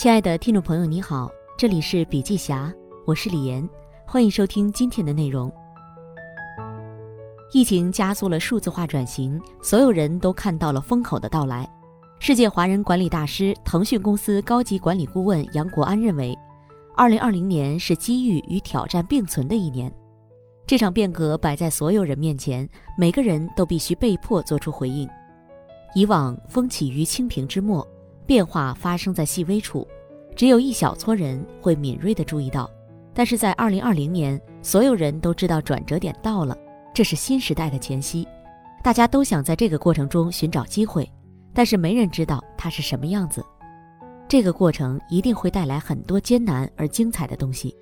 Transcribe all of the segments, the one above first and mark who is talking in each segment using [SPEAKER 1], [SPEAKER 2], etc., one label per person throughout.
[SPEAKER 1] 亲爱的听众朋友，你好，这里是笔记侠，我是李岩，欢迎收听今天的内容。疫情加速了数字化转型，所有人都看到了风口的到来。世界华人管理大师、腾讯公司高级管理顾问杨国安认为，二零二零年是机遇与挑战并存的一年。这场变革摆在所有人面前，每个人都必须被迫做出回应。以往风起于青萍之末，变化发生在细微处，只有一小撮人会敏锐地注意到。但是在二零二零年，所有人都知道转折点到了。这是新时代的前夕，大家都想在这个过程中寻找机会，但是没人知道它是什么样子。这个过程一定会带来很多艰难而精彩的东西。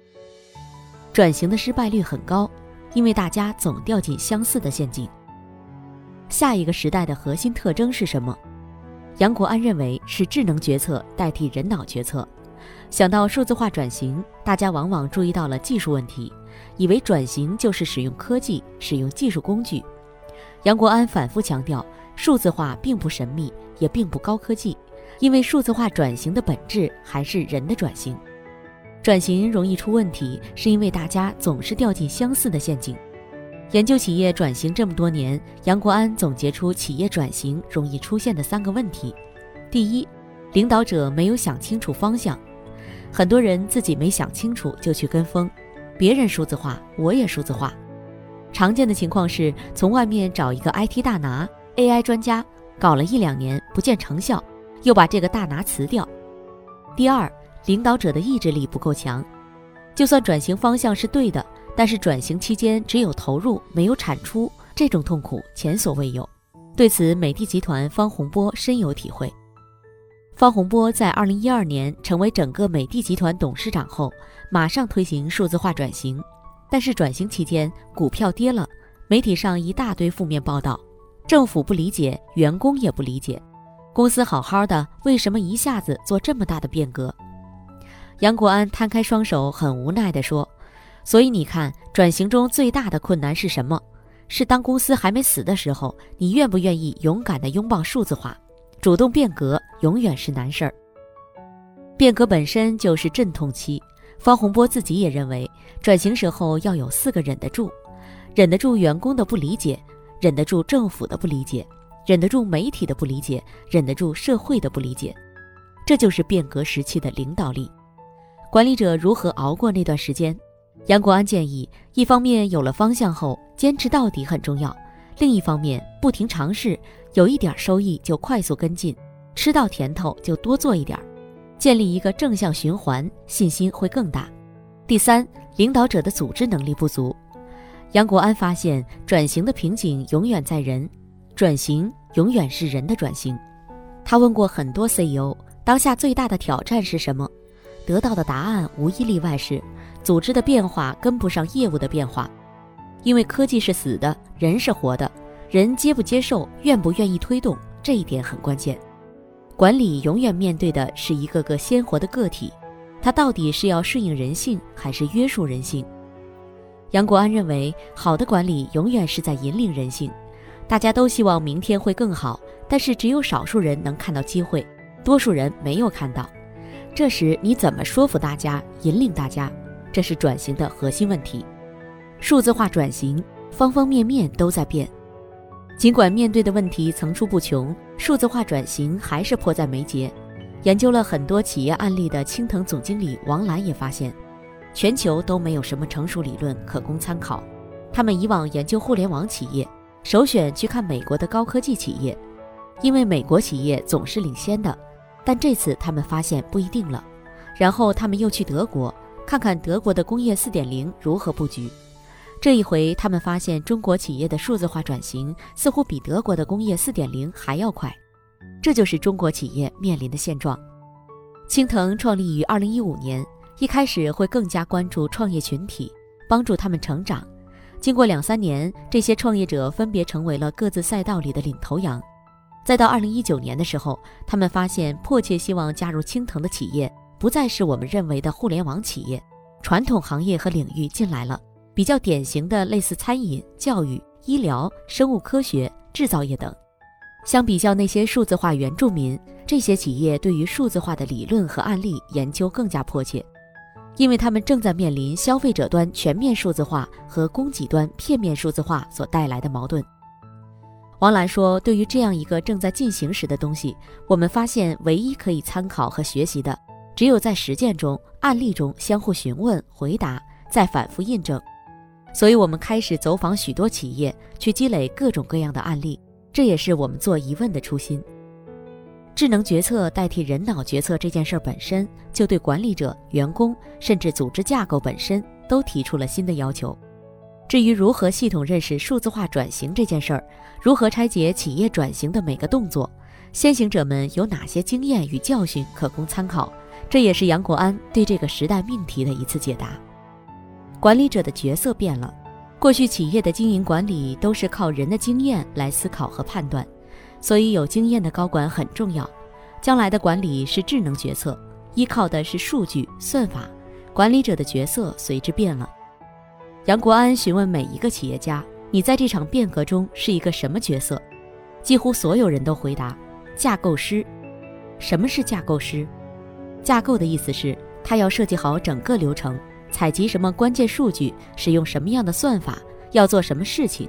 [SPEAKER 1] 转型的失败率很高，因为大家总掉进相似的陷阱。下一个时代的核心特征是什么？杨国安认为是智能决策代替人脑决策。想到数字化转型，大家往往注意到了技术问题。以为转型就是使用科技、使用技术工具。杨国安反复强调，数字化并不神秘，也并不高科技，因为数字化转型的本质还是人的转型。转型容易出问题，是因为大家总是掉进相似的陷阱。研究企业转型这么多年，杨国安总结出企业转型容易出现的三个问题：第一，领导者没有想清楚方向，很多人自己没想清楚就去跟风。别人数字化，我也数字化。常见的情况是从外面找一个 IT 大拿、AI 专家，搞了一两年不见成效，又把这个大拿辞掉。第二，领导者的意志力不够强，就算转型方向是对的，但是转型期间只有投入没有产出，这种痛苦前所未有。对此，美的集团方洪波深有体会。方洪波在二零一二年成为整个美的集团董事长后，马上推行数字化转型。但是转型期间股票跌了，媒体上一大堆负面报道，政府不理解，员工也不理解，公司好好的，为什么一下子做这么大的变革？杨国安摊开双手，很无奈地说：“所以你看，转型中最大的困难是什么？是当公司还没死的时候，你愿不愿意勇敢地拥抱数字化？”主动变革永远是难事儿，变革本身就是阵痛期。方洪波自己也认为，转型时候要有四个忍得住：忍得住员工的不理解，忍得住政府的不理解，忍得住媒体的不理解，忍得住社会的不理解。这就是变革时期的领导力。管理者如何熬过那段时间？杨国安建议，一方面有了方向后，坚持到底很重要。另一方面，不停尝试，有一点收益就快速跟进，吃到甜头就多做一点，建立一个正向循环，信心会更大。第三，领导者的组织能力不足。杨国安发现，转型的瓶颈永远在人，转型永远是人的转型。他问过很多 CEO，当下最大的挑战是什么？得到的答案无一例外是，组织的变化跟不上业务的变化。因为科技是死的，人是活的，人接不接受，愿不愿意推动，这一点很关键。管理永远面对的是一个个鲜活的个体，他到底是要顺应人性，还是约束人性？杨国安认为，好的管理永远是在引领人性。大家都希望明天会更好，但是只有少数人能看到机会，多数人没有看到。这时你怎么说服大家，引领大家？这是转型的核心问题。数字化转型，方方面面都在变。尽管面对的问题层出不穷，数字化转型还是迫在眉睫。研究了很多企业案例的青藤总经理王澜也发现，全球都没有什么成熟理论可供参考。他们以往研究互联网企业，首选去看美国的高科技企业，因为美国企业总是领先的。但这次他们发现不一定了，然后他们又去德国，看看德国的工业四点零如何布局。这一回，他们发现中国企业的数字化转型似乎比德国的工业四点零还要快，这就是中国企业面临的现状。青藤创立于二零一五年，一开始会更加关注创业群体，帮助他们成长。经过两三年，这些创业者分别成为了各自赛道里的领头羊。再到二零一九年的时候，他们发现迫切希望加入青藤的企业不再是我们认为的互联网企业，传统行业和领域进来了。比较典型的类似餐饮、教育、医疗、生物科学、制造业等。相比较那些数字化原住民，这些企业对于数字化的理论和案例研究更加迫切，因为他们正在面临消费者端全面数字化和供给端片面数字化所带来的矛盾。王澜说：“对于这样一个正在进行时的东西，我们发现唯一可以参考和学习的，只有在实践中、案例中相互询问、回答，再反复印证。所以，我们开始走访许多企业，去积累各种各样的案例。这也是我们做疑问的初心。智能决策代替人脑决策这件事儿本身，就对管理者、员工，甚至组织架构本身，都提出了新的要求。”至于如何系统认识数字化转型这件事儿，如何拆解企业转型的每个动作，先行者们有哪些经验与教训可供参考？这也是杨国安对这个时代命题的一次解答。管理者的角色变了，过去企业的经营管理都是靠人的经验来思考和判断，所以有经验的高管很重要。将来的管理是智能决策，依靠的是数据算法，管理者的角色随之变了。杨国安询问每一个企业家：“你在这场变革中是一个什么角色？”几乎所有人都回答：“架构师。”什么是架构师？架构的意思是，他要设计好整个流程，采集什么关键数据，使用什么样的算法，要做什么事情。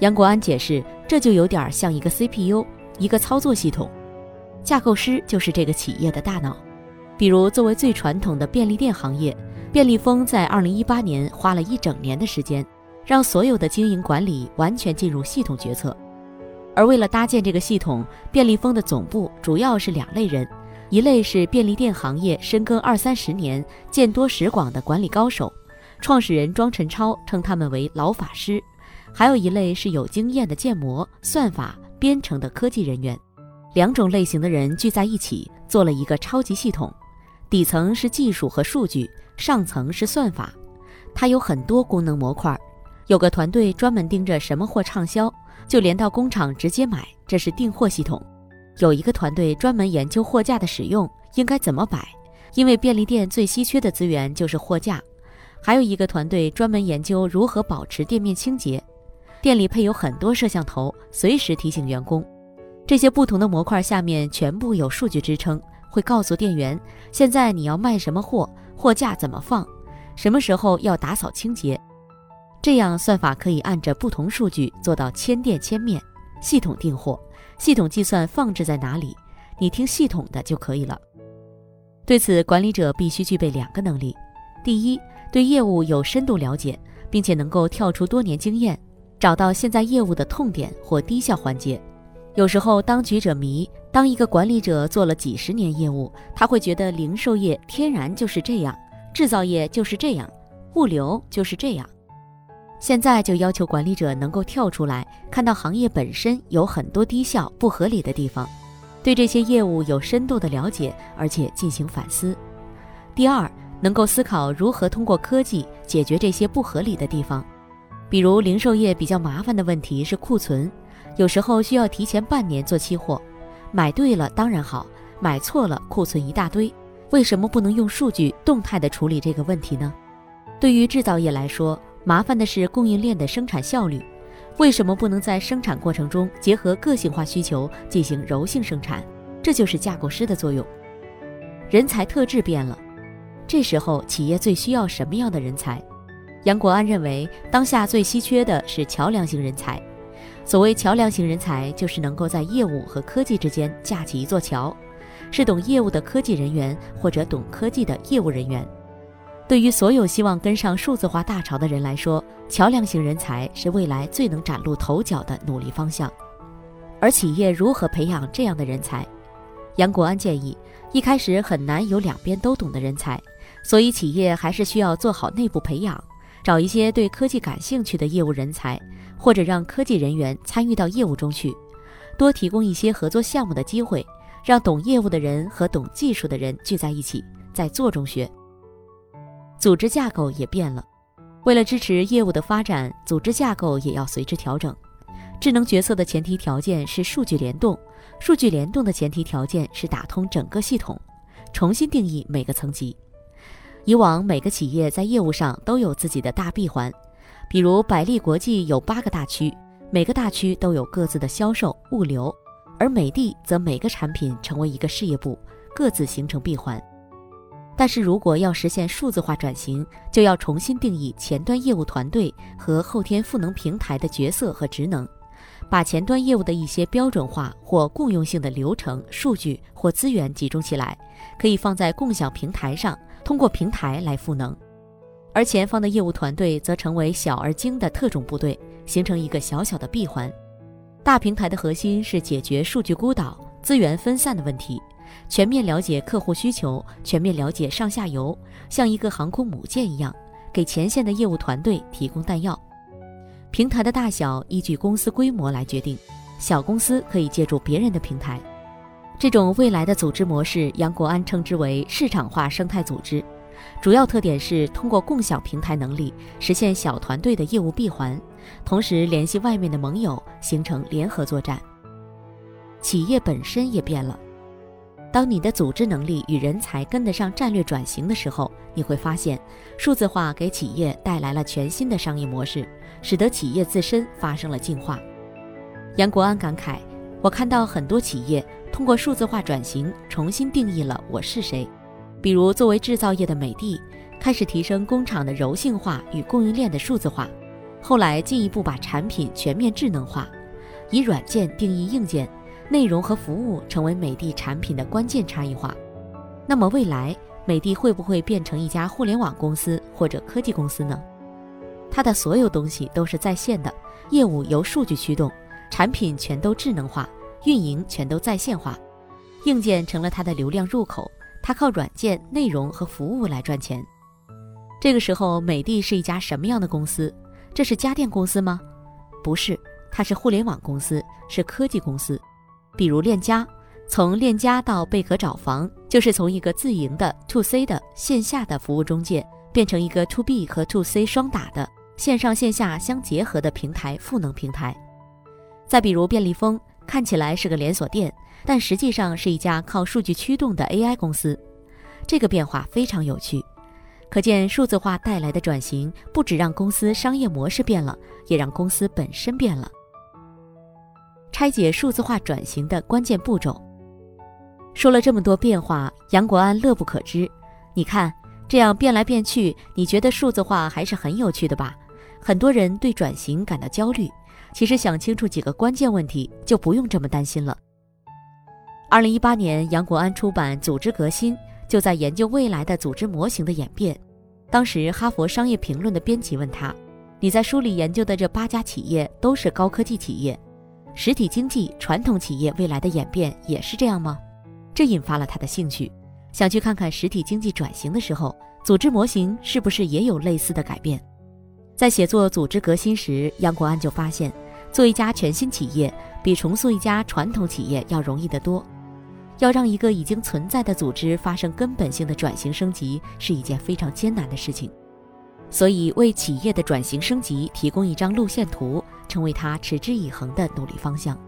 [SPEAKER 1] 杨国安解释：“这就有点像一个 CPU，一个操作系统。架构师就是这个企业的大脑。比如，作为最传统的便利店行业。”便利蜂在二零一八年花了一整年的时间，让所有的经营管理完全进入系统决策。而为了搭建这个系统，便利蜂的总部主要是两类人：一类是便利店行业深耕二三十年、见多识广的管理高手，创始人庄晨超称他们为老法师；还有一类是有经验的建模、算法、编程的科技人员。两种类型的人聚在一起，做了一个超级系统。底层是技术和数据，上层是算法，它有很多功能模块。有个团队专门盯着什么货畅销，就连到工厂直接买，这是订货系统。有一个团队专门研究货架的使用应该怎么摆，因为便利店最稀缺的资源就是货架。还有一个团队专门研究如何保持店面清洁，店里配有很多摄像头，随时提醒员工。这些不同的模块下面全部有数据支撑。会告诉店员，现在你要卖什么货，货架怎么放，什么时候要打扫清洁。这样算法可以按着不同数据做到千店千面，系统订货，系统计算放置在哪里，你听系统的就可以了。对此，管理者必须具备两个能力：第一，对业务有深度了解，并且能够跳出多年经验，找到现在业务的痛点或低效环节。有时候，当局者迷。当一个管理者做了几十年业务，他会觉得零售业天然就是这样，制造业就是这样，物流就是这样。现在就要求管理者能够跳出来，看到行业本身有很多低效、不合理的地方，对这些业务有深度的了解，而且进行反思。第二，能够思考如何通过科技解决这些不合理的地方，比如零售业比较麻烦的问题是库存，有时候需要提前半年做期货。买对了当然好，买错了库存一大堆，为什么不能用数据动态的处理这个问题呢？对于制造业来说，麻烦的是供应链的生产效率，为什么不能在生产过程中结合个性化需求进行柔性生产？这就是架构师的作用。人才特质变了，这时候企业最需要什么样的人才？杨国安认为，当下最稀缺的是桥梁型人才。所谓桥梁型人才，就是能够在业务和科技之间架起一座桥，是懂业务的科技人员或者懂科技的业务人员。对于所有希望跟上数字化大潮的人来说，桥梁型人才是未来最能崭露头角的努力方向。而企业如何培养这样的人才？杨国安建议，一开始很难有两边都懂的人才，所以企业还是需要做好内部培养，找一些对科技感兴趣的业务人才。或者让科技人员参与到业务中去，多提供一些合作项目的机会，让懂业务的人和懂技术的人聚在一起，在做中学。组织架构也变了，为了支持业务的发展，组织架构也要随之调整。智能决策的前提条件是数据联动，数据联动的前提条件是打通整个系统，重新定义每个层级。以往每个企业在业务上都有自己的大闭环。比如百利国际有八个大区，每个大区都有各自的销售、物流，而美的则每个产品成为一个事业部，各自形成闭环。但是如果要实现数字化转型，就要重新定义前端业务团队和后天赋能平台的角色和职能，把前端业务的一些标准化或共用性的流程、数据或资源集中起来，可以放在共享平台上，通过平台来赋能。而前方的业务团队则成为小而精的特种部队，形成一个小小的闭环。大平台的核心是解决数据孤岛、资源分散的问题，全面了解客户需求，全面了解上下游，像一个航空母舰一样，给前线的业务团队提供弹药。平台的大小依据公司规模来决定，小公司可以借助别人的平台。这种未来的组织模式，杨国安称之为市场化生态组织。主要特点是通过共享平台能力，实现小团队的业务闭环，同时联系外面的盟友，形成联合作战。企业本身也变了。当你的组织能力与人才跟得上战略转型的时候，你会发现，数字化给企业带来了全新的商业模式，使得企业自身发生了进化。杨国安感慨：“我看到很多企业通过数字化转型，重新定义了我是谁。”比如，作为制造业的美的，开始提升工厂的柔性化与供应链的数字化，后来进一步把产品全面智能化，以软件定义硬件，内容和服务成为美的产品的关键差异化。那么，未来美的会不会变成一家互联网公司或者科技公司呢？它的所有东西都是在线的，业务由数据驱动，产品全都智能化，运营全都在线化，硬件成了它的流量入口。它靠软件、内容和服务来赚钱。这个时候，美的是一家什么样的公司？这是家电公司吗？不是，它是互联网公司，是科技公司。比如链家，从链家到贝壳找房，就是从一个自营的 to C 的线下的服务中介，变成一个 to B 和 to C 双打的线上线下相结合的平台赋能平台。再比如便利蜂，看起来是个连锁店。但实际上是一家靠数据驱动的 AI 公司，这个变化非常有趣，可见数字化带来的转型不止让公司商业模式变了，也让公司本身变了。拆解数字化转型的关键步骤，说了这么多变化，杨国安乐不可支。你看这样变来变去，你觉得数字化还是很有趣的吧？很多人对转型感到焦虑，其实想清楚几个关键问题，就不用这么担心了。二零一八年，杨国安出版《组织革新》，就在研究未来的组织模型的演变。当时，《哈佛商业评论》的编辑问他：“你在书里研究的这八家企业都是高科技企业，实体经济、传统企业未来的演变也是这样吗？”这引发了他的兴趣，想去看看实体经济转型的时候，组织模型是不是也有类似的改变。在写作《组织革新》时，杨国安就发现，做一家全新企业比重塑一家传统企业要容易得多。要让一个已经存在的组织发生根本性的转型升级，是一件非常艰难的事情。所以，为企业的转型升级提供一张路线图，成为他持之以恒的努力方向。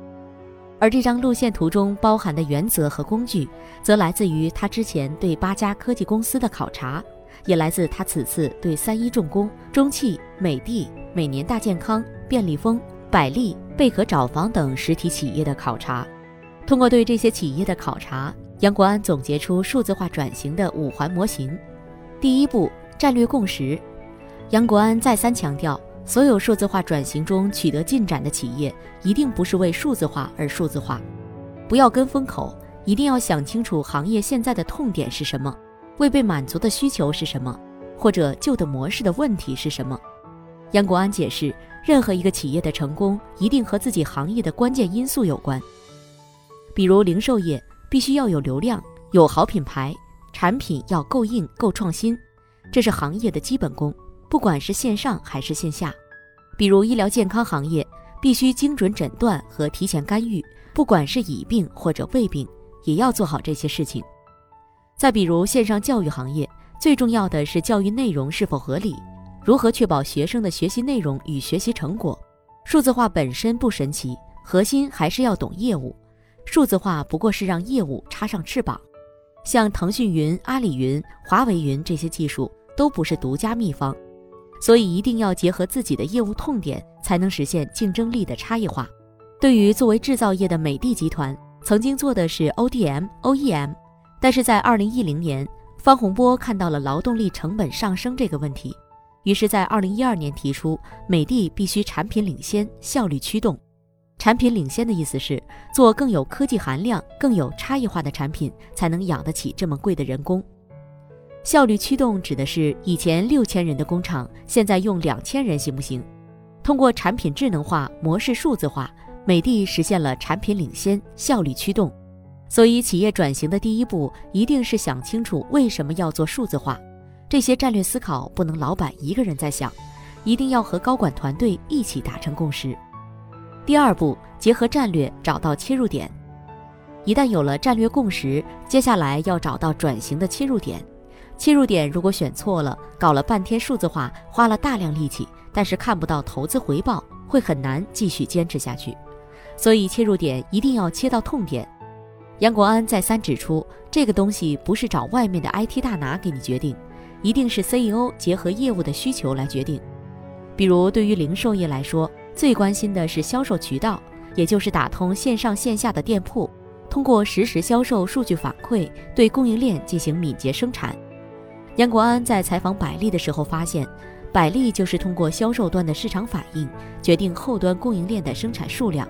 [SPEAKER 1] 而这张路线图中包含的原则和工具，则来自于他之前对八家科技公司的考察，也来自他此次对三一重工、中汽、美的、每年大健康、便利蜂、百利、贝壳找房等实体企业的考察。通过对这些企业的考察，杨国安总结出数字化转型的五环模型。第一步，战略共识。杨国安再三强调，所有数字化转型中取得进展的企业，一定不是为数字化而数字化，不要跟风口，一定要想清楚行业现在的痛点是什么，未被满足的需求是什么，或者旧的模式的问题是什么。杨国安解释，任何一个企业的成功，一定和自己行业的关键因素有关。比如零售业必须要有流量，有好品牌，产品要够硬够创新，这是行业的基本功，不管是线上还是线下。比如医疗健康行业必须精准诊断和提前干预，不管是乙病或者胃病，也要做好这些事情。再比如线上教育行业，最重要的是教育内容是否合理，如何确保学生的学习内容与学习成果。数字化本身不神奇，核心还是要懂业务。数字化不过是让业务插上翅膀，像腾讯云、阿里云、华为云这些技术都不是独家秘方，所以一定要结合自己的业务痛点，才能实现竞争力的差异化。对于作为制造业的美的集团，曾经做的是 ODM、OEM，但是在二零一零年，方洪波看到了劳动力成本上升这个问题，于是，在二零一二年提出美的必须产品领先、效率驱动。产品领先的意思是做更有科技含量、更有差异化的产品，才能养得起这么贵的人工。效率驱动指的是以前六千人的工厂，现在用两千人行不行？通过产品智能化、模式数字化，美的实现了产品领先、效率驱动。所以，企业转型的第一步一定是想清楚为什么要做数字化。这些战略思考不能老板一个人在想，一定要和高管团队一起达成共识。第二步，结合战略找到切入点。一旦有了战略共识，接下来要找到转型的切入点。切入点如果选错了，搞了半天数字化，花了大量力气，但是看不到投资回报，会很难继续坚持下去。所以切入点一定要切到痛点。杨国安再三指出，这个东西不是找外面的 IT 大拿给你决定，一定是 CEO 结合业务的需求来决定。比如对于零售业来说，最关心的是销售渠道，也就是打通线上线下的店铺，通过实时销售数据反馈，对供应链进行敏捷生产。杨国安在采访百丽的时候发现，百丽就是通过销售端的市场反应，决定后端供应链的生产数量。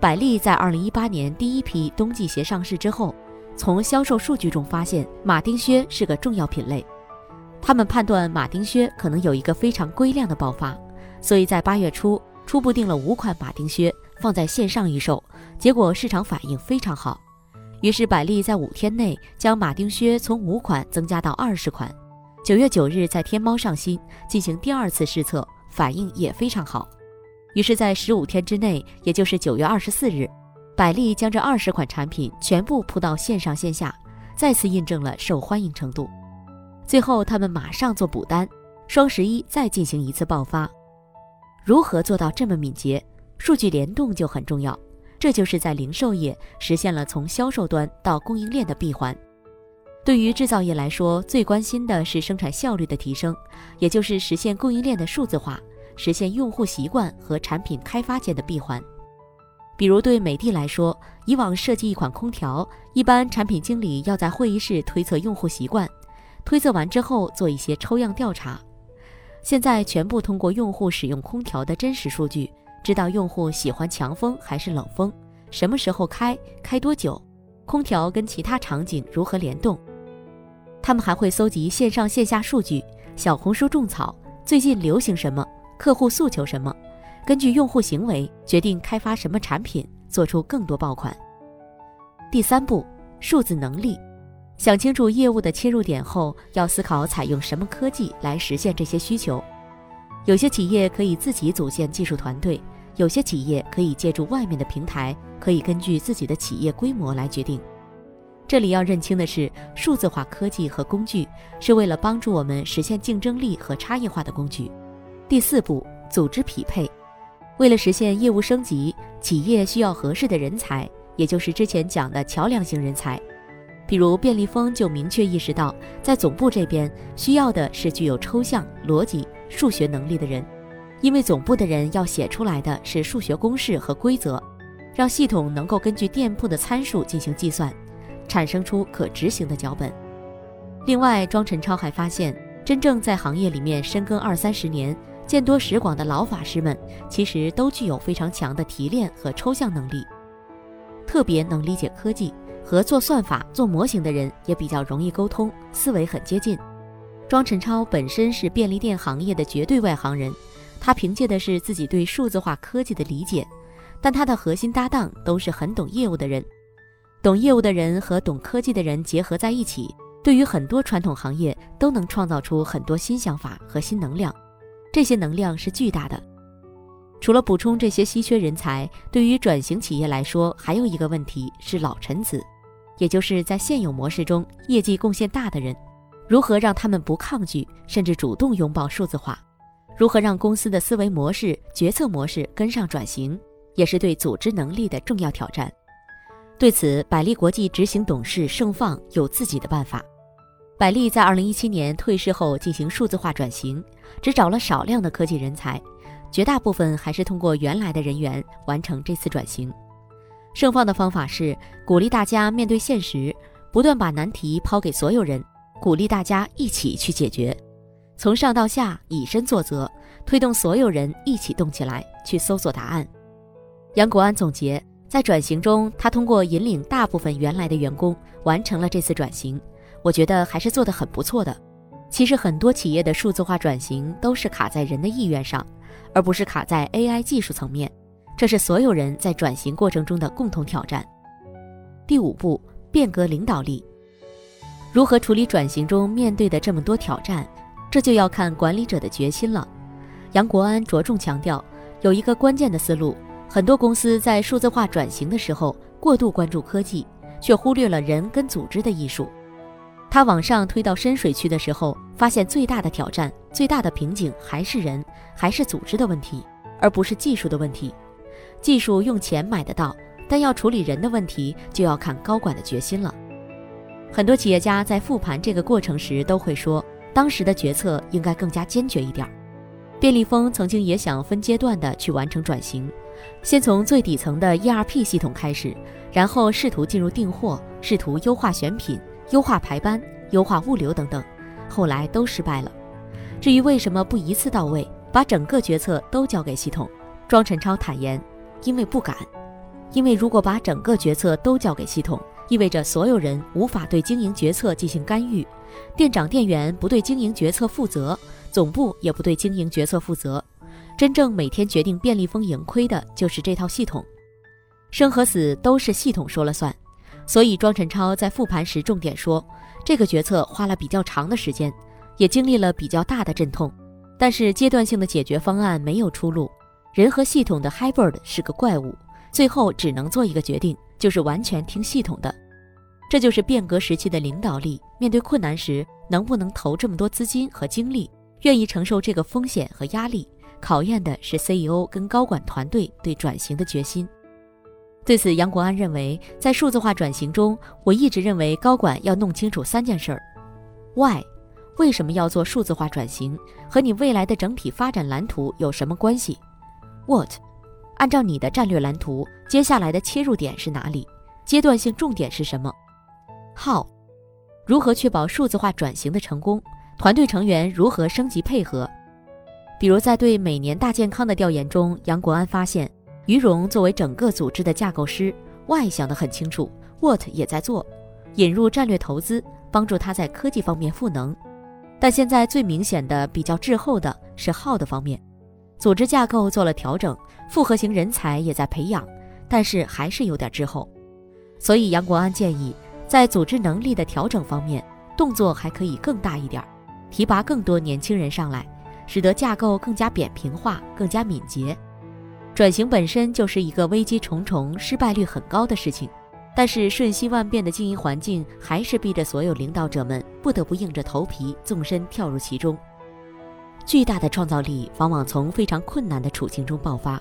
[SPEAKER 1] 百丽在二零一八年第一批冬季鞋上市之后，从销售数据中发现马丁靴是个重要品类，他们判断马丁靴可能有一个非常规量的爆发，所以在八月初初步定了五款马丁靴放在线上预售，结果市场反应非常好。于是，百丽在五天内将马丁靴从五款增加到二十款。九月九日在天猫上新进行第二次试测，反应也非常好。于是，在十五天之内，也就是九月二十四日，百丽将这二十款产品全部铺到线上线下，再次印证了受欢迎程度。最后，他们马上做补单，双十一再进行一次爆发。如何做到这么敏捷？数据联动就很重要。这就是在零售业实现了从销售端到供应链的闭环。对于制造业来说，最关心的是生产效率的提升，也就是实现供应链的数字化，实现用户习惯和产品开发间的闭环。比如对美的来说，以往设计一款空调，一般产品经理要在会议室推测用户习惯，推测完之后做一些抽样调查，现在全部通过用户使用空调的真实数据。知道用户喜欢强风还是冷风，什么时候开，开多久，空调跟其他场景如何联动。他们还会搜集线上线下数据，小红书种草，最近流行什么，客户诉求什么，根据用户行为决定开发什么产品，做出更多爆款。第三步，数字能力，想清楚业务的切入点后，要思考采用什么科技来实现这些需求。有些企业可以自己组建技术团队，有些企业可以借助外面的平台，可以根据自己的企业规模来决定。这里要认清的是，数字化科技和工具是为了帮助我们实现竞争力和差异化的工具。第四步，组织匹配。为了实现业务升级，企业需要合适的人才，也就是之前讲的桥梁型人才。比如便利蜂就明确意识到，在总部这边需要的是具有抽象逻辑。数学能力的人，因为总部的人要写出来的是数学公式和规则，让系统能够根据店铺的参数进行计算，产生出可执行的脚本。另外，庄晨超还发现，真正在行业里面深耕二三十年、见多识广的老法师们，其实都具有非常强的提炼和抽象能力，特别能理解科技和做算法、做模型的人也比较容易沟通，思维很接近。庄晨超本身是便利店行业的绝对外行人，他凭借的是自己对数字化科技的理解，但他的核心搭档都是很懂业务的人，懂业务的人和懂科技的人结合在一起，对于很多传统行业都能创造出很多新想法和新能量，这些能量是巨大的。除了补充这些稀缺人才，对于转型企业来说，还有一个问题是老臣子，也就是在现有模式中业绩贡献大的人。如何让他们不抗拒，甚至主动拥抱数字化？如何让公司的思维模式、决策模式跟上转型，也是对组织能力的重要挑战。对此，百利国际执行董事盛放有自己的办法。百利在二零一七年退市后进行数字化转型，只找了少量的科技人才，绝大部分还是通过原来的人员完成这次转型。盛放的方法是鼓励大家面对现实，不断把难题抛给所有人，鼓励大家一起去解决，从上到下以身作则，推动所有人一起动起来去搜索答案。杨国安总结，在转型中，他通过引领大部分原来的员工完成了这次转型，我觉得还是做得很不错的。其实很多企业的数字化转型都是卡在人的意愿上，而不是卡在 AI 技术层面。这是所有人在转型过程中的共同挑战。第五步，变革领导力。如何处理转型中面对的这么多挑战，这就要看管理者的决心了。杨国安着重强调，有一个关键的思路：很多公司在数字化转型的时候过度关注科技，却忽略了人跟组织的艺术。他往上推到深水区的时候，发现最大的挑战、最大的瓶颈还是人，还是组织的问题，而不是技术的问题。技术用钱买得到，但要处理人的问题，就要看高管的决心了。很多企业家在复盘这个过程时，都会说，当时的决策应该更加坚决一点。便利蜂曾经也想分阶段的去完成转型，先从最底层的 ERP 系统开始，然后试图进入订货，试图优化选品、优化排班、优化物流等等，后来都失败了。至于为什么不一次到位，把整个决策都交给系统，庄陈超坦言。因为不敢，因为如果把整个决策都交给系统，意味着所有人无法对经营决策进行干预，店长店员不对经营决策负责，总部也不对经营决策负责，真正每天决定便利蜂盈亏的就是这套系统，生和死都是系统说了算。所以庄晨超在复盘时重点说，这个决策花了比较长的时间，也经历了比较大的阵痛，但是阶段性的解决方案没有出路。人和系统的 hybrid 是个怪物，最后只能做一个决定，就是完全听系统的。这就是变革时期的领导力。面对困难时，能不能投这么多资金和精力，愿意承受这个风险和压力，考验的是 CEO 跟高管团队对转型的决心。对此，杨国安认为，在数字化转型中，我一直认为高管要弄清楚三件事儿：Why，为什么要做数字化转型，和你未来的整体发展蓝图有什么关系？What？按照你的战略蓝图，接下来的切入点是哪里？阶段性重点是什么？How？如何确保数字化转型的成功？团队成员如何升级配合？比如在对每年大健康的调研中，杨国安发现，于荣作为整个组织的架构师，Why 想得很清楚，What 也在做，引入战略投资，帮助他在科技方面赋能。但现在最明显的、比较滞后的是 How 的方面。组织架构做了调整，复合型人才也在培养，但是还是有点滞后。所以杨国安建议，在组织能力的调整方面，动作还可以更大一点儿，提拔更多年轻人上来，使得架构更加扁平化、更加敏捷。转型本身就是一个危机重重、失败率很高的事情，但是瞬息万变的经营环境还是逼着所有领导者们不得不硬着头皮纵身跳入其中。巨大的创造力往往从非常困难的处境中爆发，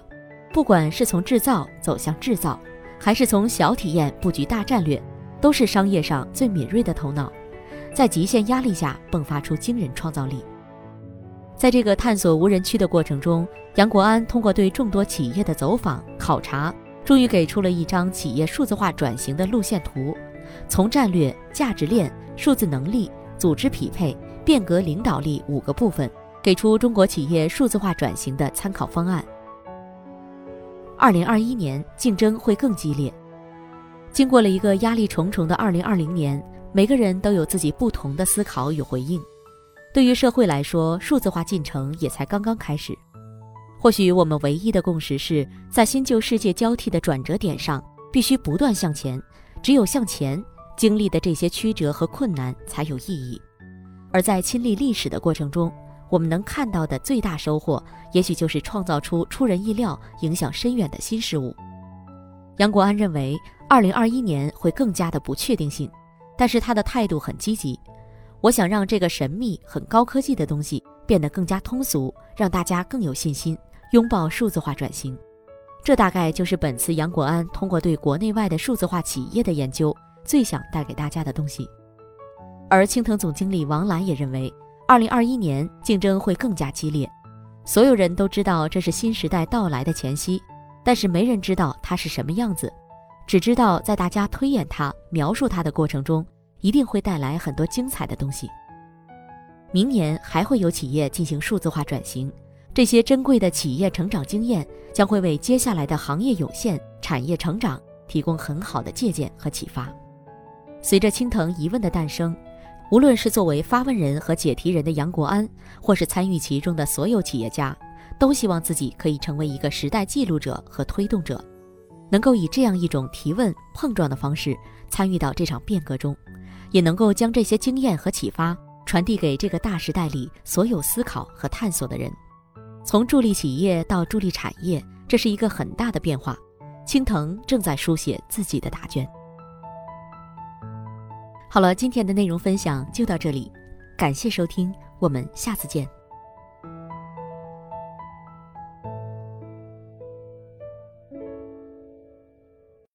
[SPEAKER 1] 不管是从制造走向制造，还是从小体验布局大战略，都是商业上最敏锐的头脑，在极限压力下迸发出惊人创造力。在这个探索无人区的过程中，杨国安通过对众多企业的走访考察，终于给出了一张企业数字化转型的路线图，从战略、价值链、数字能力、组织匹配、变革领导力五个部分。给出中国企业数字化转型的参考方案。二零二一年竞争会更激烈。经过了一个压力重重的二零二零年，每个人都有自己不同的思考与回应。对于社会来说，数字化进程也才刚刚开始。或许我们唯一的共识是在新旧世界交替的转折点上，必须不断向前。只有向前，经历的这些曲折和困难才有意义。而在亲历历史的过程中，我们能看到的最大收获，也许就是创造出出人意料、影响深远的新事物。杨国安认为，二零二一年会更加的不确定性，但是他的态度很积极。我想让这个神秘、很高科技的东西变得更加通俗，让大家更有信心拥抱数字化转型。这大概就是本次杨国安通过对国内外的数字化企业的研究，最想带给大家的东西。而青藤总经理王澜也认为。二零二一年竞争会更加激烈，所有人都知道这是新时代到来的前夕，但是没人知道它是什么样子，只知道在大家推演它、描述它的过程中，一定会带来很多精彩的东西。明年还会有企业进行数字化转型，这些珍贵的企业成长经验将会为接下来的行业涌现、产业成长提供很好的借鉴和启发。随着青藤疑问的诞生，无论是作为发问人和解题人的杨国安，或是参与其中的所有企业家，都希望自己可以成为一个时代记录者和推动者，能够以这样一种提问碰撞的方式参与到这场变革中，也能够将这些经验和启发。传递给这个大时代里所有思考和探索的人，从助力企业到助力产业，这是一个很大的变化。青藤正在书写自己的答卷。好了，今天的内容分享就到这里，感谢收听，我们下次见。